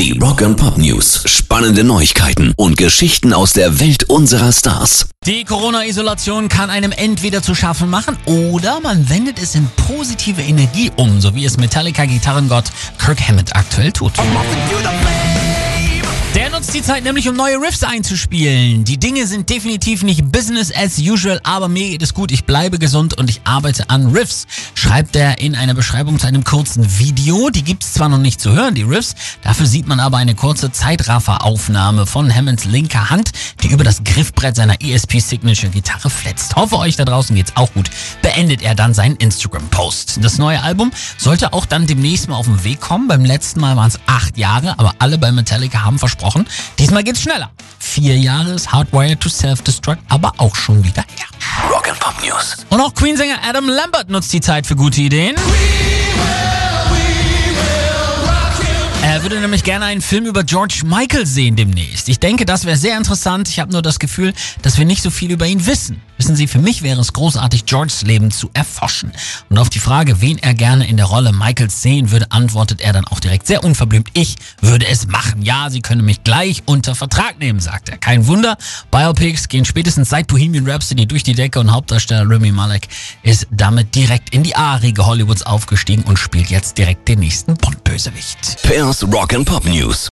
Die Rock and Pop News. Spannende Neuigkeiten und Geschichten aus der Welt unserer Stars. Die Corona-Isolation kann einem entweder zu schaffen machen oder man wendet es in positive Energie um, so wie es Metallica-Gitarrengott Kirk Hammett aktuell tut. Der nutzt die Zeit nämlich, um neue Riffs einzuspielen. Die Dinge sind definitiv nicht Business as usual, aber mir geht es gut, ich bleibe gesund und ich arbeite an Riffs, schreibt er in einer Beschreibung zu einem kurzen Video. Die gibt's zwar noch nicht zu hören, die Riffs, dafür sieht man aber eine kurze Zeitrafferaufnahme von Hammonds linker Hand, die über das Griffbrett seiner ESP Signature Gitarre fletzt. Hoffe euch da draußen geht's auch gut. Beendet er dann seinen Instagram-Post. Das neue Album sollte auch dann demnächst mal auf den Weg kommen. Beim letzten Mal waren es acht Jahre, aber alle bei Metallica haben versprochen, versprochen. Diesmal geht's schneller. Vier Jahre ist Hardwired to Self-Destruct aber auch schon wieder her. Rock'n'Pop News. Und auch Queensänger Adam Lambert nutzt die Zeit für gute Ideen. Er würde nämlich gerne einen Film über George Michael sehen demnächst. Ich denke, das wäre sehr interessant. Ich habe nur das Gefühl, dass wir nicht so viel über ihn wissen. Wissen Sie, für mich wäre es großartig, Georges Leben zu erforschen. Und auf die Frage, wen er gerne in der Rolle Michaels sehen würde, antwortet er dann auch direkt sehr unverblümt, ich würde es machen. Ja, Sie können mich gleich unter Vertrag nehmen, sagt er. Kein Wunder, Biopics gehen spätestens seit Bohemian Rhapsody durch die Decke und Hauptdarsteller Remy Malek ist damit direkt in die A-Riege Hollywoods aufgestiegen und spielt jetzt direkt den nächsten Bond-Bösewicht. Rock and Pop News.